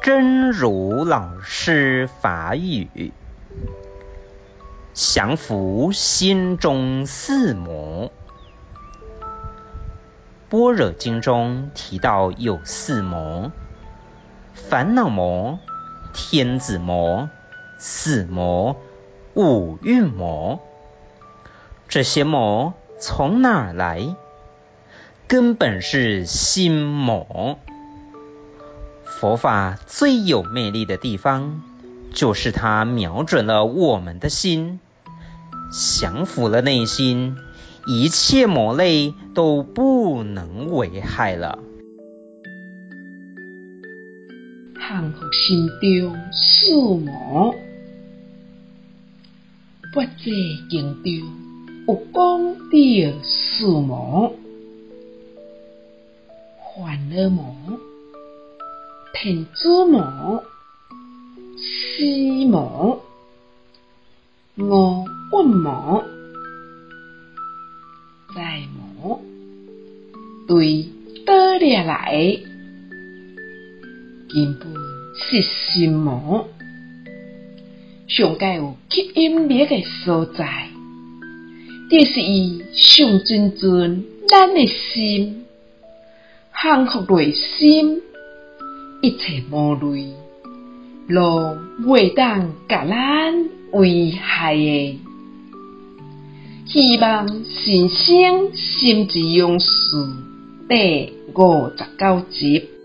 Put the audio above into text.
真如老师法语，降伏心中四魔。般若经中提到有四魔：烦恼魔、天子魔、四魔、五蕴魔。这些魔从哪儿来？根本是心魔。佛法最有魅力的地方，就是它瞄准了我们的心，降服了内心，一切魔类都不能危害了。降伏心中四魔，般若经中有讲到四魔，烦恼魔。天子魔、四魔、五蕴魔、在魔，对倒了来，根本是心魔。上界有吸引力的所在，就是伊上阵阵咱的心，幸福内心。一切魔类，都袂当甲咱危害诶。希望新生心之勇士第五十九集。